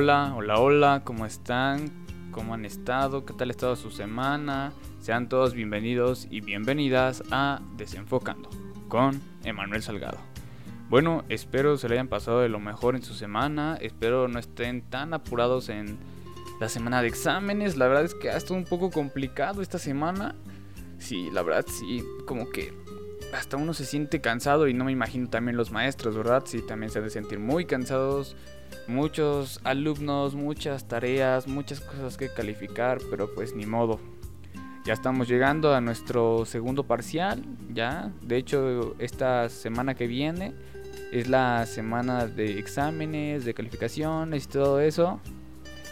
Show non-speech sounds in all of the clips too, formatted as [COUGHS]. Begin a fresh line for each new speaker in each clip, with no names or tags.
Hola, hola, hola, ¿cómo están? ¿Cómo han estado? ¿Qué tal ha estado su semana? Sean todos bienvenidos y bienvenidas a Desenfocando con Emanuel Salgado. Bueno, espero se le hayan pasado de lo mejor en su semana, espero no estén tan apurados en la semana de exámenes, la verdad es que ha estado un poco complicado esta semana. Sí, la verdad sí, como que hasta uno se siente cansado y no me imagino también los maestros, ¿verdad? Sí, también se han de sentir muy cansados, muchos alumnos, muchas tareas, muchas cosas que calificar, pero pues ni modo. Ya estamos llegando a nuestro segundo parcial, ya. De hecho, esta semana que viene es la semana de exámenes, de calificaciones y todo eso.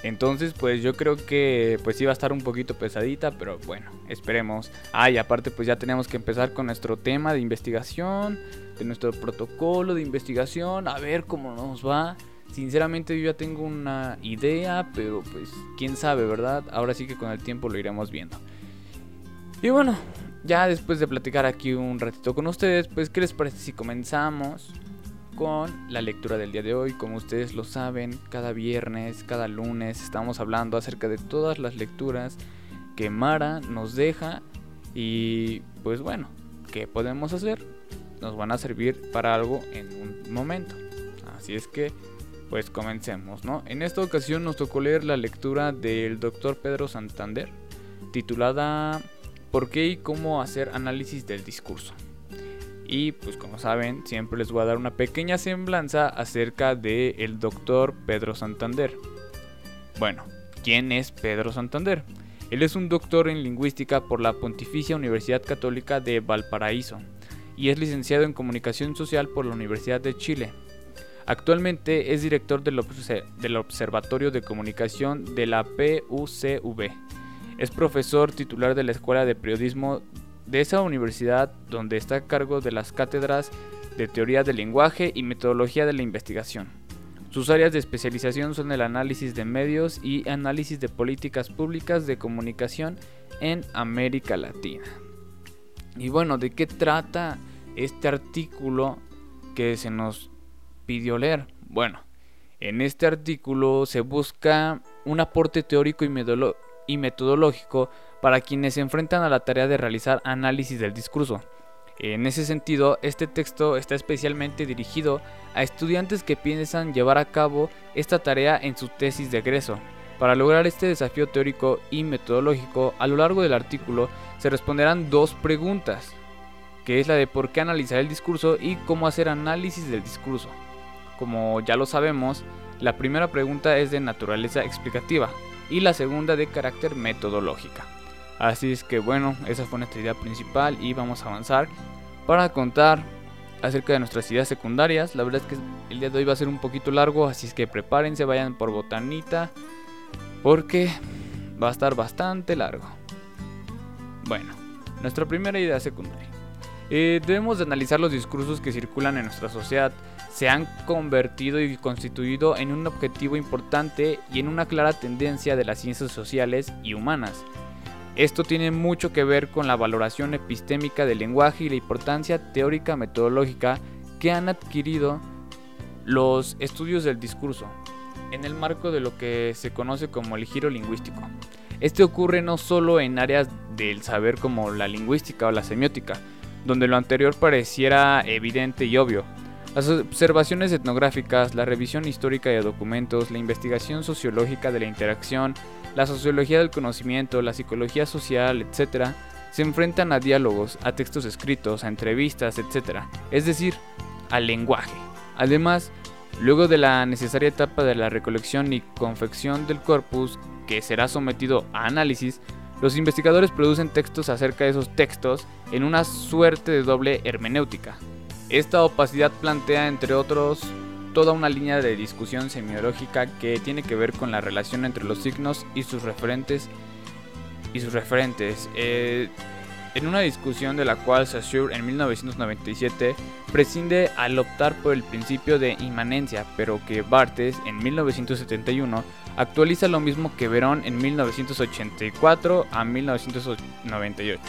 Entonces, pues yo creo que pues iba a estar un poquito pesadita, pero bueno, esperemos. Ah, y aparte pues ya tenemos que empezar con nuestro tema de investigación, de nuestro protocolo de investigación, a ver cómo nos va. Sinceramente yo ya tengo una idea, pero pues quién sabe, ¿verdad? Ahora sí que con el tiempo lo iremos viendo. Y bueno, ya después de platicar aquí un ratito con ustedes, pues ¿qué les parece si comenzamos? Con la lectura del día de hoy. Como ustedes lo saben, cada viernes, cada lunes estamos hablando acerca de todas las lecturas que Mara nos deja y pues bueno, ¿qué podemos hacer? Nos van a servir para algo en un momento. Así es que pues comencemos, ¿no? En esta ocasión nos tocó leer la lectura del doctor Pedro Santander titulada ¿Por qué y cómo hacer análisis del discurso? Y pues como saben, siempre les voy a dar una pequeña semblanza acerca del el doctor Pedro Santander. Bueno, ¿quién es Pedro Santander? Él es un doctor en lingüística por la Pontificia Universidad Católica de Valparaíso y es licenciado en comunicación social por la Universidad de Chile. Actualmente es director del Observatorio de Comunicación de la PUCV. Es profesor titular de la Escuela de Periodismo de esa universidad donde está a cargo de las cátedras de teoría del lenguaje y metodología de la investigación. Sus áreas de especialización son el análisis de medios y análisis de políticas públicas de comunicación en América Latina. Y bueno, ¿de qué trata este artículo que se nos pidió leer? Bueno, en este artículo se busca un aporte teórico y, metodológico para quienes se enfrentan a la tarea de realizar análisis del discurso. En ese sentido, este texto está especialmente dirigido a estudiantes que piensan llevar a cabo esta tarea en su tesis de egreso. Para lograr este desafío teórico y metodológico, a lo largo del artículo se responderán dos preguntas, que es la de por qué analizar el discurso y cómo hacer análisis del discurso. Como ya lo sabemos, la primera pregunta es de naturaleza explicativa y la segunda de carácter metodológica. Así es que bueno, esa fue nuestra idea principal y vamos a avanzar para contar acerca de nuestras ideas secundarias. La verdad es que el día de hoy va a ser un poquito largo, así es que prepárense, vayan por botanita, porque va a estar bastante largo. Bueno, nuestra primera idea secundaria. Eh, debemos de analizar los discursos que circulan en nuestra sociedad. Se han convertido y constituido en un objetivo importante y en una clara tendencia de las ciencias sociales y humanas esto tiene mucho que ver con la valoración epistémica del lenguaje y la importancia teórica metodológica que han adquirido los estudios del discurso en el marco de lo que se conoce como el giro lingüístico. Este ocurre no solo en áreas del saber como la lingüística o la semiótica, donde lo anterior pareciera evidente y obvio. Las observaciones etnográficas, la revisión histórica de documentos, la investigación sociológica de la interacción, la sociología del conocimiento, la psicología social, etc., se enfrentan a diálogos, a textos escritos, a entrevistas, etc., es decir, al lenguaje. Además, luego de la necesaria etapa de la recolección y confección del corpus, que será sometido a análisis, los investigadores producen textos acerca de esos textos en una suerte de doble hermenéutica. Esta opacidad plantea, entre otros, toda una línea de discusión semiológica que tiene que ver con la relación entre los signos y sus referentes y sus referentes. Eh, en una discusión de la cual Saussure en 1997 prescinde al optar por el principio de inmanencia, pero que Barthes en 1971 actualiza lo mismo que Verón en 1984 a 1998.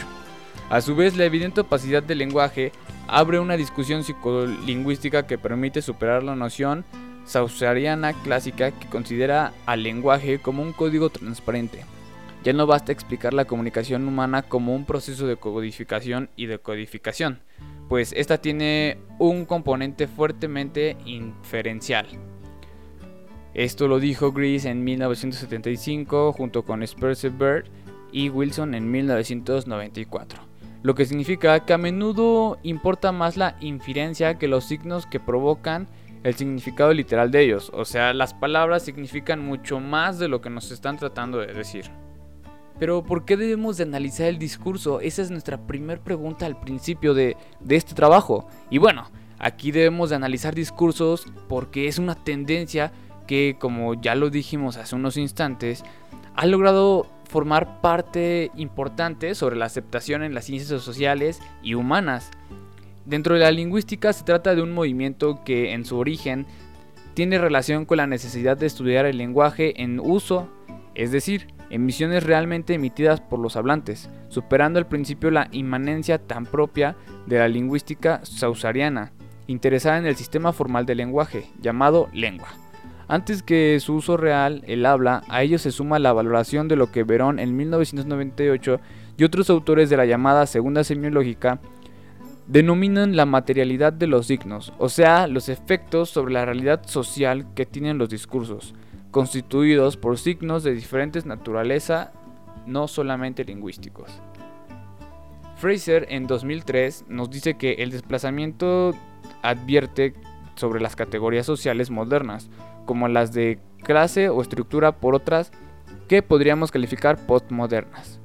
A su vez, la evidente opacidad del lenguaje abre una discusión psicolingüística que permite superar la noción sausariana clásica que considera al lenguaje como un código transparente. Ya no basta explicar la comunicación humana como un proceso de codificación y decodificación, pues esta tiene un componente fuertemente inferencial. Esto lo dijo Grease en 1975 junto con Spencer Bird y Wilson en 1994, lo que significa que a menudo importa más la inferencia que los signos que provocan el significado literal de ellos, o sea, las palabras significan mucho más de lo que nos están tratando de decir. Pero ¿por qué debemos de analizar el discurso? Esa es nuestra primera pregunta al principio de, de este trabajo. Y bueno, aquí debemos de analizar discursos porque es una tendencia que, como ya lo dijimos hace unos instantes, ha logrado formar parte importante sobre la aceptación en las ciencias sociales y humanas. Dentro de la lingüística se trata de un movimiento que en su origen tiene relación con la necesidad de estudiar el lenguaje en uso, es decir, emisiones realmente emitidas por los hablantes, superando al principio la inmanencia tan propia de la lingüística sausariana, interesada en el sistema formal del lenguaje, llamado lengua. Antes que su uso real, el habla, a ello se suma la valoración de lo que Verón en 1998 y otros autores de la llamada segunda semiológica denominan la materialidad de los signos, o sea, los efectos sobre la realidad social que tienen los discursos, constituidos por signos de diferentes naturaleza, no solamente lingüísticos. Fraser en 2003 nos dice que el desplazamiento advierte sobre las categorías sociales modernas, como las de clase o estructura por otras que podríamos calificar postmodernas,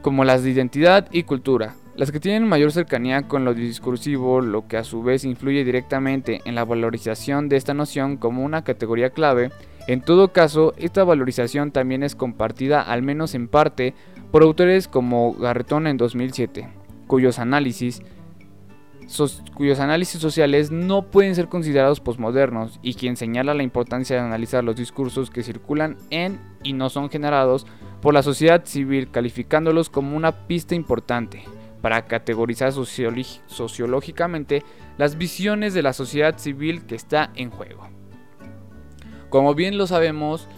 como las de identidad y cultura, las que tienen mayor cercanía con lo discursivo, lo que a su vez influye directamente en la valorización de esta noción como una categoría clave. En todo caso, esta valorización también es compartida, al menos en parte, por autores como Garretón en 2007, cuyos análisis cuyos análisis sociales no pueden ser considerados posmodernos y quien señala la importancia de analizar los discursos que circulan en y no son generados por la sociedad civil, calificándolos como una pista importante para categorizar sociológicamente las visiones de la sociedad civil que está en juego. Como bien lo sabemos,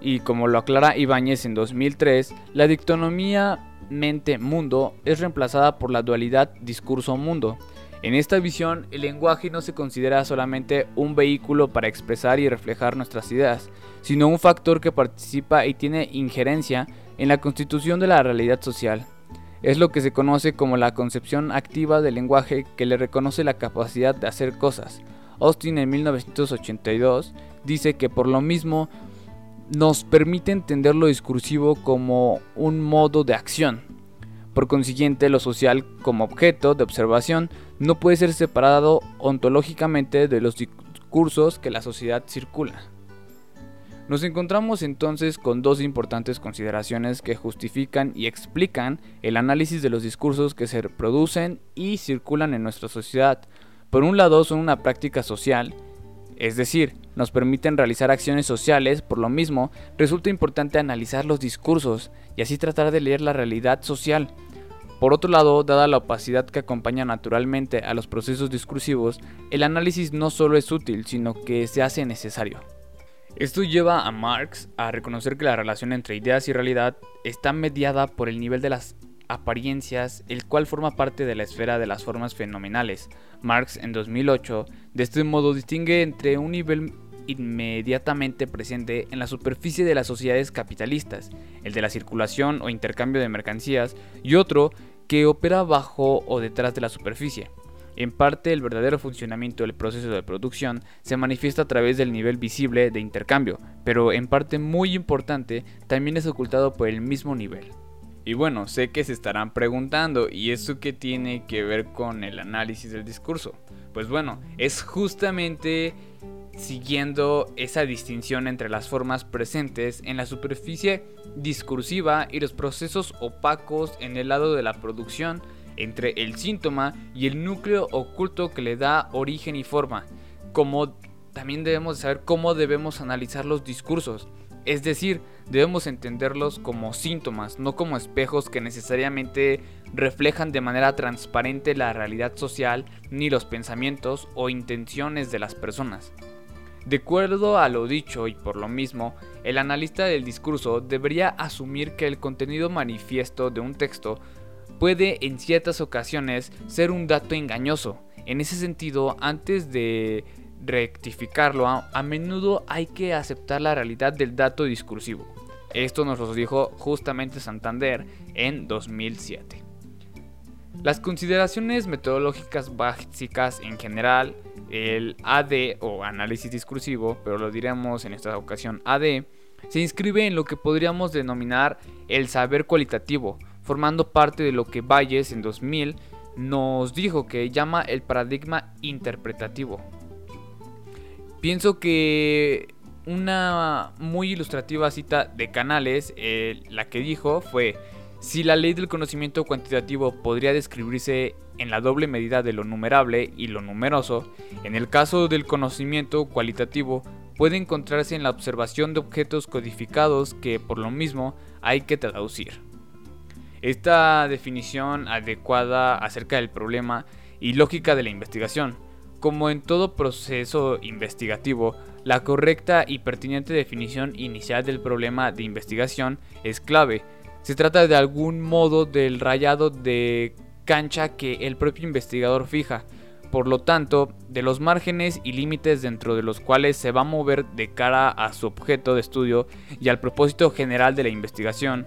y como lo aclara Ibáñez en 2003, la dictonomía mente-mundo es reemplazada por la dualidad discurso-mundo, en esta visión, el lenguaje no se considera solamente un vehículo para expresar y reflejar nuestras ideas, sino un factor que participa y tiene injerencia en la constitución de la realidad social. Es lo que se conoce como la concepción activa del lenguaje que le reconoce la capacidad de hacer cosas. Austin en 1982 dice que por lo mismo nos permite entender lo discursivo como un modo de acción, por consiguiente, lo social como objeto de observación no puede ser separado ontológicamente de los discursos que la sociedad circula. Nos encontramos entonces con dos importantes consideraciones que justifican y explican el análisis de los discursos que se producen y circulan en nuestra sociedad. Por un lado son una práctica social, es decir, nos permiten realizar acciones sociales, por lo mismo, resulta importante analizar los discursos y así tratar de leer la realidad social. Por otro lado, dada la opacidad que acompaña naturalmente a los procesos discursivos, el análisis no solo es útil, sino que se hace necesario. Esto lleva a Marx a reconocer que la relación entre ideas y realidad está mediada por el nivel de las apariencias, el cual forma parte de la esfera de las formas fenomenales. Marx en 2008 de este modo distingue entre un nivel inmediatamente presente en la superficie de las sociedades capitalistas, el de la circulación o intercambio de mercancías, y otro que opera bajo o detrás de la superficie. En parte, el verdadero funcionamiento del proceso de producción se manifiesta a través del nivel visible de intercambio, pero en parte muy importante también es ocultado por el mismo nivel. Y bueno, sé que se estarán preguntando, ¿y eso qué tiene que ver con el análisis del discurso? Pues bueno, es justamente siguiendo esa distinción entre las formas presentes en la superficie discursiva y los procesos opacos en el lado de la producción entre el síntoma y el núcleo oculto que le da origen y forma, como también debemos saber cómo debemos analizar los discursos, es decir, debemos entenderlos como síntomas, no como espejos que necesariamente reflejan de manera transparente la realidad social ni los pensamientos o intenciones de las personas. De acuerdo a lo dicho y por lo mismo, el analista del discurso debería asumir que el contenido manifiesto de un texto puede en ciertas ocasiones ser un dato engañoso. En ese sentido, antes de rectificarlo, a, menudo hay que aceptar la realidad del dato discursivo. Esto nos lo dijo justamente Santander en 2007. Las consideraciones metodológicas básicas en general, el AD o análisis discursivo, pero lo diremos en esta ocasión AD, se inscribe en lo que podríamos denominar el saber cualitativo, formando parte de lo que Valles en 2000 nos dijo que llama el paradigma interpretativo. Pienso que una muy ilustrativa cita de Canales, eh, la que dijo fue, si la ley del conocimiento cuantitativo podría describirse en la doble medida de lo numerable y lo numeroso, en el caso del conocimiento cualitativo puede encontrarse en la observación de objetos codificados que por lo mismo hay que traducir. Esta definición adecuada acerca del problema y lógica de la investigación, como en todo proceso investigativo, la correcta y pertinente definición inicial del problema de investigación es clave, se trata de algún modo del rayado de cancha que el propio investigador fija, por lo tanto, de los márgenes y límites dentro de los cuales se va a mover de cara a su objeto de estudio y al propósito general de la investigación.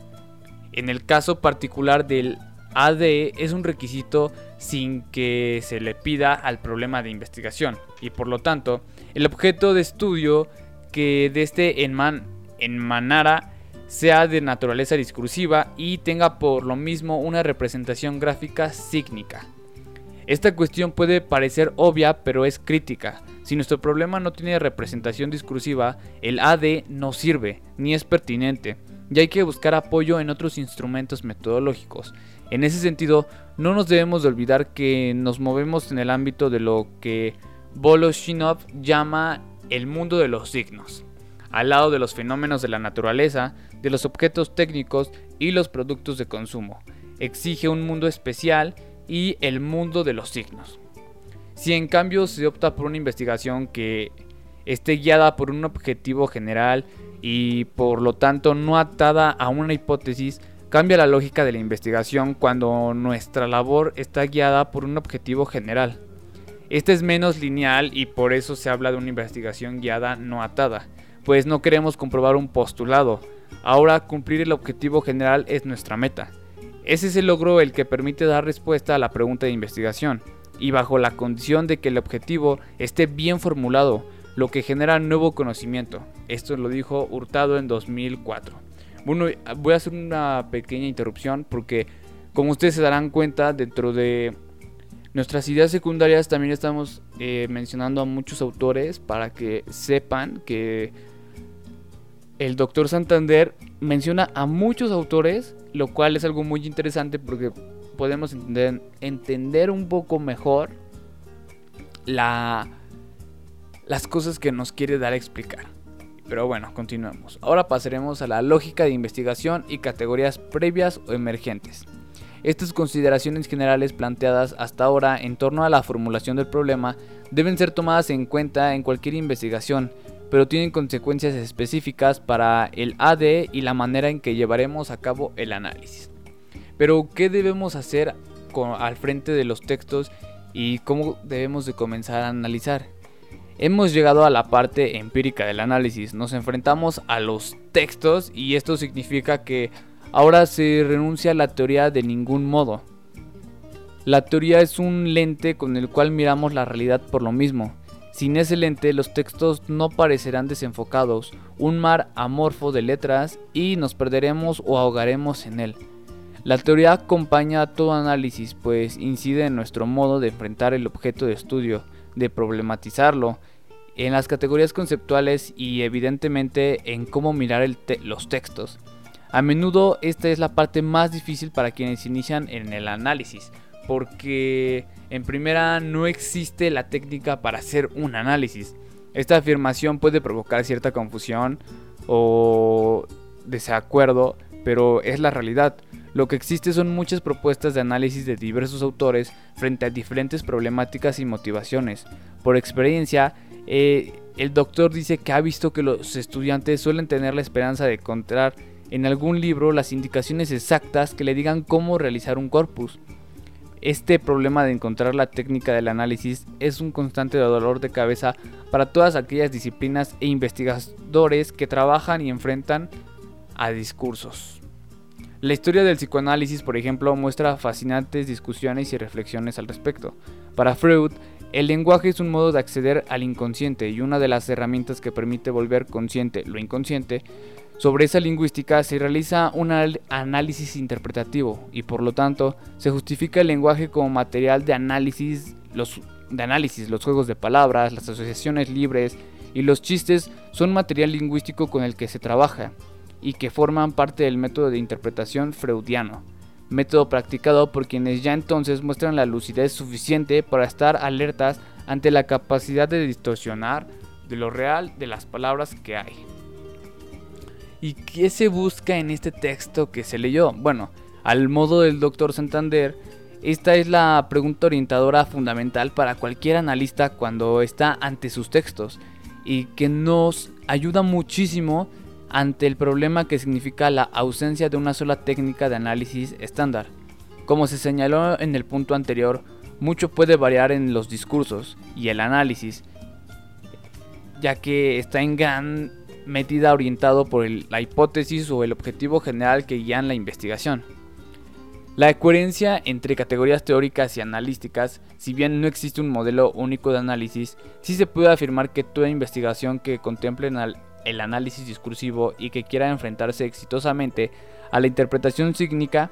En el caso particular del ADE es un requisito sin que se le pida al problema de investigación y por lo tanto el objeto de estudio que de este enman enmanara sea de naturaleza discursiva y tenga por lo mismo una representación gráfica sígnica. Esta cuestión puede parecer obvia, pero es crítica. Si nuestro problema no tiene representación discursiva, el AD no sirve, ni es pertinente, y hay que buscar apoyo en otros instrumentos metodológicos. En ese sentido, no nos debemos de olvidar que nos movemos en el ámbito de lo que Voloshinov llama el mundo de los signos. Al lado de los fenómenos de la naturaleza, de los objetos técnicos y los productos de consumo. Exige un mundo especial y el mundo de los signos. Si en cambio se opta por una investigación que esté guiada por un objetivo general y por lo tanto no atada a una hipótesis, cambia la lógica de la investigación cuando nuestra labor está guiada por un objetivo general. Este es menos lineal y por eso se habla de una investigación guiada no atada, pues no queremos comprobar un postulado, Ahora cumplir el objetivo general es nuestra meta. Ese es el logro el que permite dar respuesta a la pregunta de investigación, y bajo la condición de que el objetivo esté bien formulado, lo que genera nuevo conocimiento. Esto lo dijo Hurtado en 2004. Bueno, voy a hacer una pequeña interrupción porque como ustedes se darán cuenta, dentro de nuestras ideas secundarias también estamos eh, mencionando a muchos autores para que sepan que el doctor Santander menciona a muchos autores, lo cual es algo muy interesante porque podemos entender, un poco mejor la, las cosas que nos quiere dar a explicar. Pero bueno, continuemos. Ahora pasaremos a la lógica de investigación y categorías previas o emergentes. Estas consideraciones generales planteadas hasta ahora en torno a la formulación del problema deben ser tomadas en cuenta en cualquier investigación pero tienen consecuencias específicas para el AD y la manera en que llevaremos a cabo el análisis. Pero, ¿qué debemos hacer al frente de los textos y cómo debemos de comenzar a analizar? Hemos llegado a la parte empírica del análisis, nos enfrentamos a los textos y esto significa que ahora se renuncia a la teoría de ningún modo. La teoría es un lente con el cual miramos la realidad por lo mismo. Sin ese lente los textos no parecerán desenfocados, un mar amorfo de letras y nos perderemos o ahogaremos en él. La teoría acompaña a todo análisis, pues incide en nuestro modo de enfrentar el objeto de estudio, de problematizarlo, en las categorías conceptuales y evidentemente en cómo mirar los textos. A menudo esta es la parte más difícil para quienes inician en el análisis, porque en primera no existe la técnica para hacer un análisis. Esta afirmación puede provocar cierta confusión o desacuerdo, pero es la realidad. Lo que existe son muchas propuestas de análisis de diversos autores frente a diferentes problemáticas y motivaciones. Por experiencia, he el doctor dice que ha visto que los estudiantes suelen tener la esperanza de encontrar en algún libro las indicaciones exactas que le digan cómo realizar un corpus. Este problema de encontrar la técnica del análisis es un constante dolor de cabeza para todas aquellas disciplinas e investigadores que trabajan y enfrentan a discursos. La historia del psicoanálisis, por ejemplo, muestra fascinantes discusiones y reflexiones al respecto. Para Freud, el lenguaje es un modo de acceder al inconsciente y una de las herramientas que permite volver consciente lo inconsciente sobre esa lingüística se realiza un análisis interpretativo y por lo tanto se justifica el lenguaje como material de análisis, los, de análisis, los juegos de palabras, las asociaciones libres y los chistes son material lingüístico con el que se trabaja y que forman parte del método de interpretación freudiano, método practicado por quienes ya entonces muestran la lucidez suficiente para estar alertas ante la capacidad de distorsionar de lo real de las palabras que hay. ¿Y qué se busca en este texto que se leyó? Bueno, al modo del doctor Santander, esta es la pregunta orientadora fundamental para cualquier analista cuando está ante sus textos y que nos ayuda muchísimo ante el problema que significa la ausencia de una sola técnica de análisis estándar. Como se señaló en el punto anterior, mucho puede variar en los discursos y el análisis, ya que está en gran metida orientado por la hipótesis o el objetivo general que guían la investigación. La coherencia entre categorías teóricas y analísticas, si bien no existe un modelo único de análisis, sí se puede afirmar que toda investigación que contemple el análisis discursivo y que quiera enfrentarse exitosamente a la interpretación cínica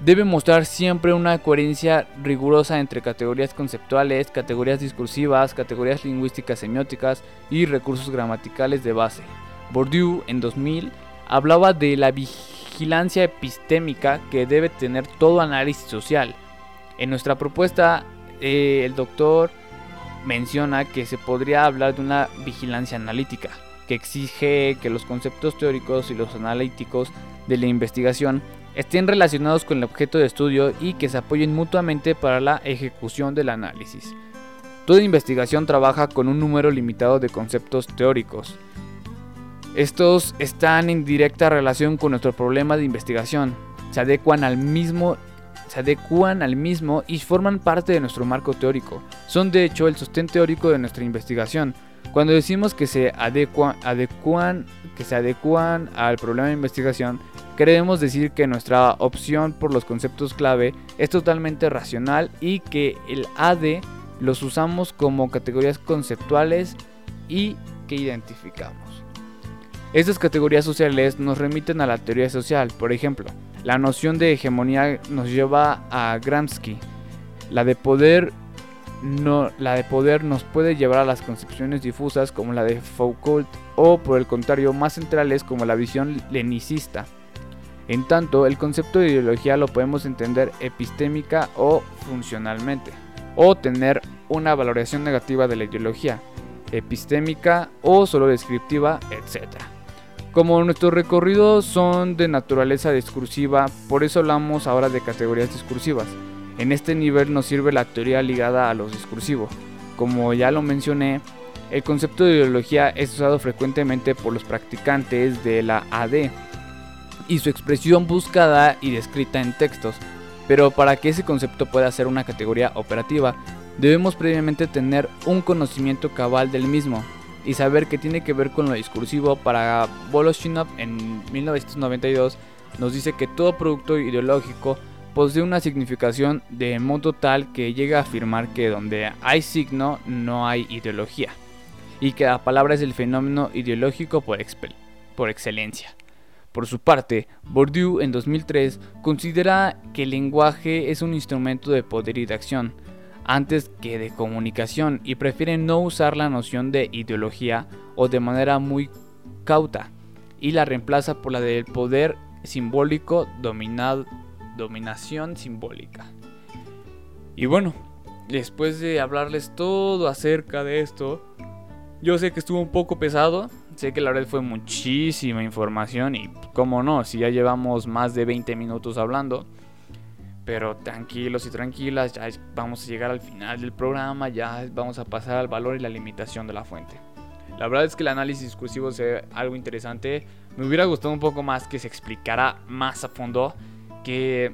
debe mostrar siempre una coherencia rigurosa entre categorías conceptuales, categorías discursivas, categorías lingüísticas semióticas y recursos gramaticales de base. Bourdieu en 2000 hablaba de la vigilancia epistémica que debe tener todo análisis social. En nuestra propuesta, eh, el doctor menciona que se podría hablar de una vigilancia analítica, que exige que los conceptos teóricos y los analíticos de la investigación estén relacionados con el objeto de estudio y que se apoyen mutuamente para la ejecución del análisis. Toda investigación trabaja con un número limitado de conceptos teóricos. Estos están en directa relación con nuestro problema de investigación, se adecuan al mismo se adecuan al mismo y forman parte de nuestro marco teórico. Son de hecho el sostén teórico de nuestra investigación. Cuando decimos que se adecuan, que se adecuan al problema de investigación, Queremos decir que nuestra opción por los conceptos clave es totalmente racional y que el AD los usamos como categorías conceptuales y que identificamos. Estas categorías sociales nos remiten a la teoría social, por ejemplo, la noción de hegemonía nos lleva a Gramsci, la de poder no, la de poder nos puede llevar a las concepciones difusas como la de Foucault o por el contrario más centrales como la visión lenicista. En tanto, el concepto de ideología lo podemos entender epistémica o funcionalmente, o tener una valoración negativa de la ideología, epistémica o solo descriptiva, etc. Como nuestros recorridos son de naturaleza discursiva, por eso hablamos ahora de categorías discursivas. En este nivel nos sirve la teoría ligada a los discursivos. Como ya lo mencioné, el concepto de ideología es usado frecuentemente por los practicantes de la AD, y su expresión buscada y descrita en textos. Pero para que ese concepto pueda ser una categoría operativa, debemos previamente tener un conocimiento cabal del mismo y saber que tiene que ver con lo discursivo. Para Voloshinov en 1992 nos dice que todo producto ideológico posee una significación de modo tal que llega a afirmar que donde hay signo no hay ideología y que la palabra es el fenómeno ideológico por, excelencia. Por su parte, Bourdieu en 2003 considera que el lenguaje es un instrumento de poder y de acción, antes que de comunicación, y prefiere no usar la noción de ideología o de manera muy cauta, y la reemplaza por la del poder simbólico dominación simbólica. Y bueno, después de hablarles todo acerca de esto, yo sé que estuvo un poco pesado, Sé que la verdad fue muchísima información y cómo no, si ya llevamos más de 20 minutos hablando. Pero tranquilos y tranquilas, ya vamos a llegar al final del programa, ya vamos a pasar al valor y la limitación de la fuente. La verdad es que el análisis discursivo es algo interesante. Me hubiera gustado un poco más que se explicara más a fondo, que,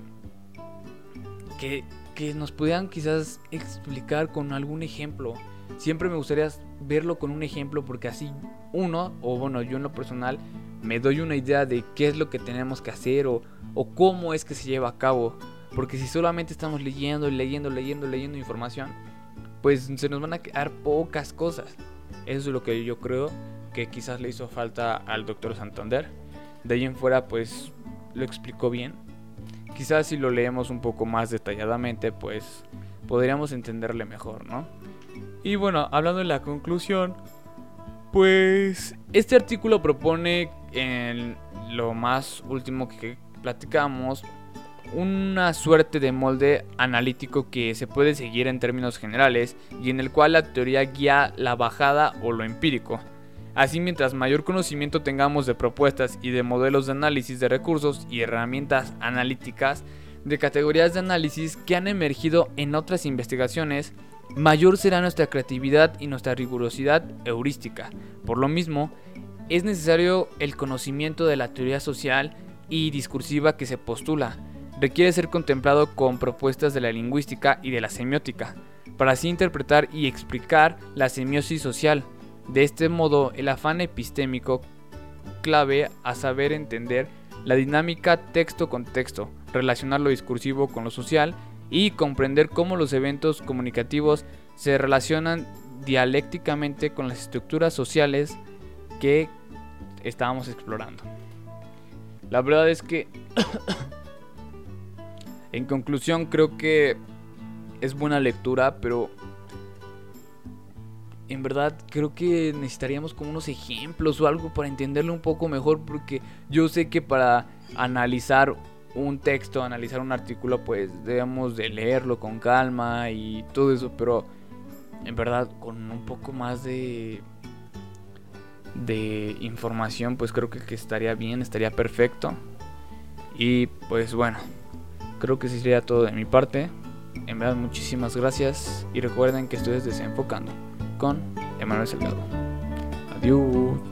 que, que nos pudieran quizás explicar con algún ejemplo. Siempre me gustaría verlo con un ejemplo porque así uno, o bueno, yo en lo personal, me doy una idea de qué es lo que tenemos que hacer o, o cómo es que se lleva a cabo. Porque si solamente estamos leyendo, leyendo, leyendo, leyendo información, pues se nos van a quedar pocas cosas. Eso es lo que yo creo que quizás le hizo falta al doctor Santander. De ahí en fuera, pues lo explicó bien. Quizás si lo leemos un poco más detalladamente, pues podríamos entenderle mejor, ¿no? Y bueno, hablando de la conclusión, pues este artículo propone en lo más último que platicamos una suerte de molde analítico que se puede seguir en términos generales y en el cual la teoría guía la bajada o lo empírico. Así mientras mayor conocimiento tengamos de propuestas y de modelos de análisis de recursos y herramientas analíticas de categorías de análisis que han emergido en otras investigaciones, mayor será nuestra creatividad y nuestra rigurosidad heurística. Por lo mismo, es necesario el conocimiento de la teoría social y discursiva que se postula, requiere ser contemplado con propuestas de la lingüística y de la semiótica, para así interpretar y explicar la semiosis social. De este modo, el afán epistémico clave a saber entender la dinámica texto-contexto, relacionar lo discursivo con lo social y comprender cómo los eventos comunicativos se relacionan dialécticamente con las estructuras sociales que estábamos explorando. La verdad es que [COUGHS] En conclusión, creo que es buena lectura, pero en verdad creo que necesitaríamos como unos ejemplos o algo para entenderlo un poco mejor, porque yo sé que para analizar un texto, analizar un artículo, pues debemos de leerlo con calma y todo eso, pero en verdad con un poco más de de información, pues creo que, que estaría bien, estaría perfecto. Y pues bueno, creo que sería todo de mi parte. En verdad, muchísimas gracias y recuerden que estoy desenfocando con Emanuel Salgado. Adiós.